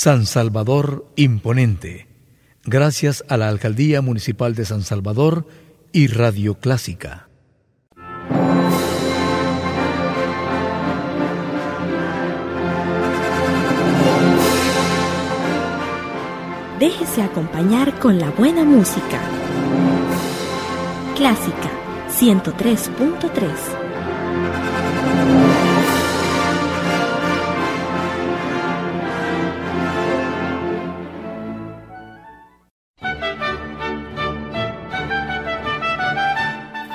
San Salvador Imponente, gracias a la Alcaldía Municipal de San Salvador y Radio Clásica. Déjese acompañar con la buena música. Clásica 103.3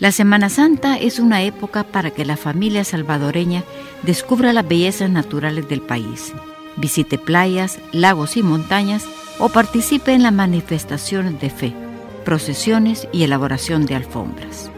La Semana Santa es una época para que la familia salvadoreña descubra las bellezas naturales del país, visite playas, lagos y montañas o participe en las manifestaciones de fe, procesiones y elaboración de alfombras.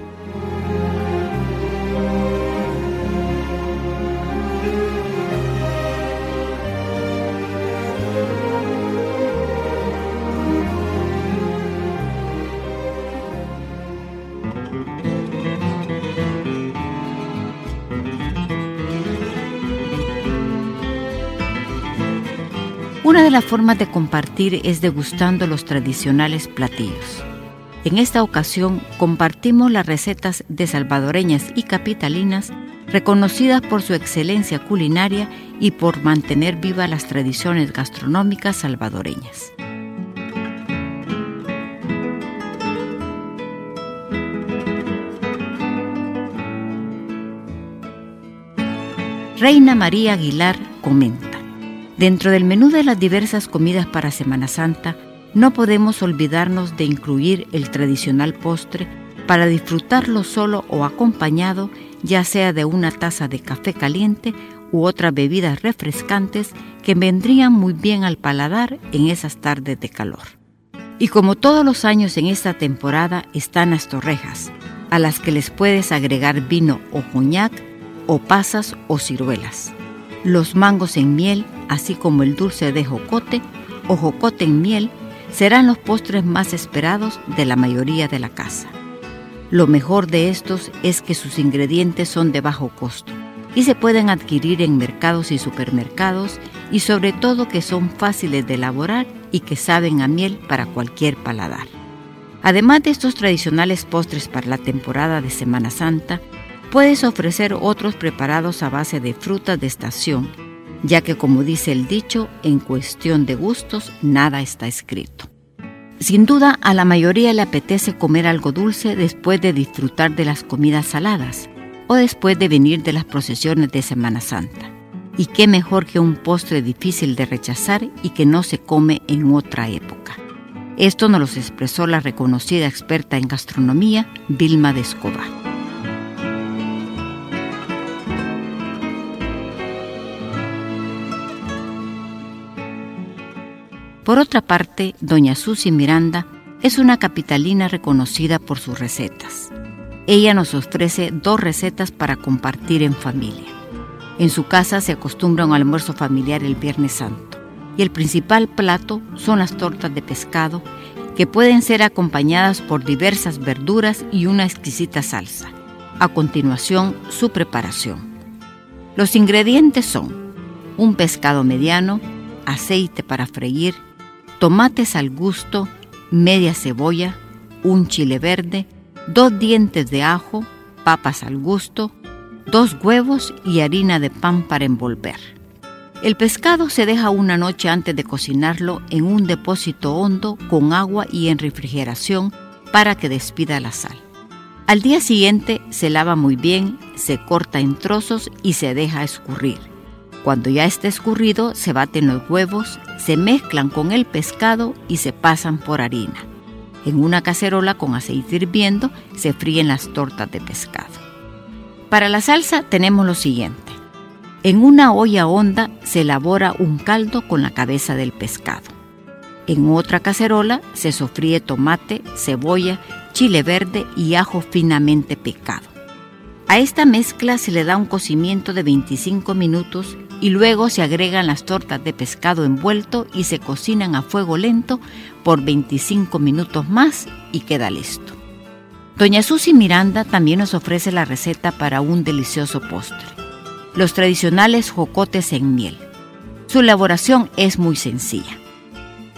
Una de las formas de compartir es degustando los tradicionales platillos. En esta ocasión compartimos las recetas de salvadoreñas y capitalinas reconocidas por su excelencia culinaria y por mantener vivas las tradiciones gastronómicas salvadoreñas. Reina María Aguilar comenta. Dentro del menú de las diversas comidas para Semana Santa, no podemos olvidarnos de incluir el tradicional postre para disfrutarlo solo o acompañado, ya sea de una taza de café caliente u otras bebidas refrescantes que vendrían muy bien al paladar en esas tardes de calor. Y como todos los años en esta temporada están las torrejas, a las que les puedes agregar vino o coñac, o pasas o ciruelas los mangos en miel, así como el dulce de jocote o jocote en miel, serán los postres más esperados de la mayoría de la casa. Lo mejor de estos es que sus ingredientes son de bajo costo y se pueden adquirir en mercados y supermercados y sobre todo que son fáciles de elaborar y que saben a miel para cualquier paladar. Además de estos tradicionales postres para la temporada de Semana Santa, Puedes ofrecer otros preparados a base de frutas de estación, ya que como dice el dicho, en cuestión de gustos nada está escrito. Sin duda, a la mayoría le apetece comer algo dulce después de disfrutar de las comidas saladas o después de venir de las procesiones de Semana Santa. Y qué mejor que un postre difícil de rechazar y que no se come en otra época. Esto nos lo expresó la reconocida experta en gastronomía, Vilma de Escobar. Por otra parte, doña Susi Miranda es una capitalina reconocida por sus recetas. Ella nos ofrece dos recetas para compartir en familia. En su casa se acostumbra un almuerzo familiar el Viernes Santo y el principal plato son las tortas de pescado que pueden ser acompañadas por diversas verduras y una exquisita salsa. A continuación, su preparación. Los ingredientes son un pescado mediano, aceite para freír, tomates al gusto, media cebolla, un chile verde, dos dientes de ajo, papas al gusto, dos huevos y harina de pan para envolver. El pescado se deja una noche antes de cocinarlo en un depósito hondo con agua y en refrigeración para que despida la sal. Al día siguiente se lava muy bien, se corta en trozos y se deja escurrir. Cuando ya esté escurrido, se baten los huevos, se mezclan con el pescado y se pasan por harina. En una cacerola con aceite hirviendo se fríen las tortas de pescado. Para la salsa tenemos lo siguiente. En una olla honda se elabora un caldo con la cabeza del pescado. En otra cacerola se sofríe tomate, cebolla, chile verde y ajo finamente picado. A esta mezcla se le da un cocimiento de 25 minutos y luego se agregan las tortas de pescado envuelto y se cocinan a fuego lento por 25 minutos más y queda listo. Doña Susi Miranda también nos ofrece la receta para un delicioso postre. Los tradicionales jocotes en miel. Su elaboración es muy sencilla.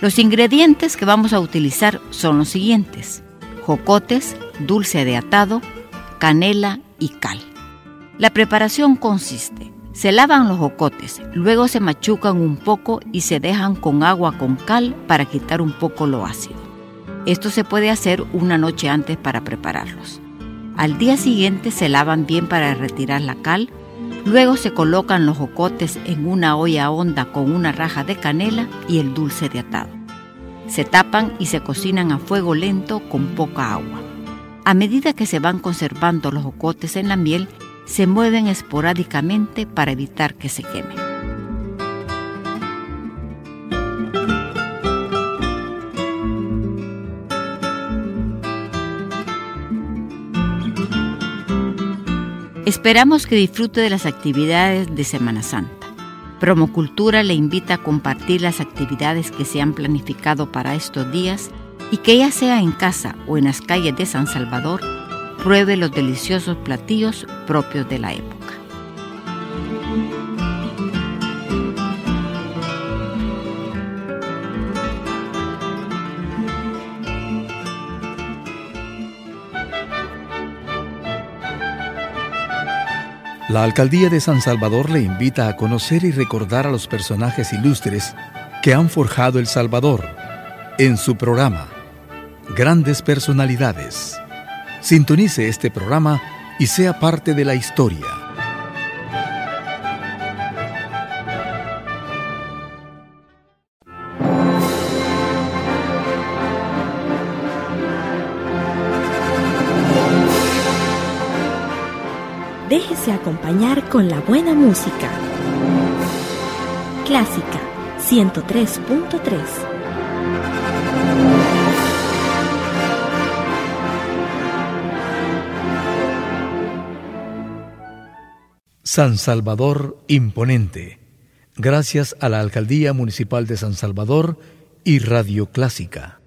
Los ingredientes que vamos a utilizar son los siguientes. Jocotes, dulce de atado, canela y cal. La preparación consiste se lavan los jocotes, luego se machucan un poco y se dejan con agua con cal para quitar un poco lo ácido. Esto se puede hacer una noche antes para prepararlos. Al día siguiente se lavan bien para retirar la cal, luego se colocan los jocotes en una olla honda con una raja de canela y el dulce de atado. Se tapan y se cocinan a fuego lento con poca agua. A medida que se van conservando los jocotes en la miel, se mueven esporádicamente para evitar que se quemen. Esperamos que disfrute de las actividades de Semana Santa. Promocultura le invita a compartir las actividades que se han planificado para estos días y que ya sea en casa o en las calles de San Salvador, pruebe los deliciosos platillos propios de la época. La Alcaldía de San Salvador le invita a conocer y recordar a los personajes ilustres que han forjado El Salvador en su programa Grandes Personalidades. Sintonice este programa y sea parte de la historia. Déjese acompañar con la buena música. Clásica 103.3 San Salvador Imponente. Gracias a la Alcaldía Municipal de San Salvador y Radio Clásica.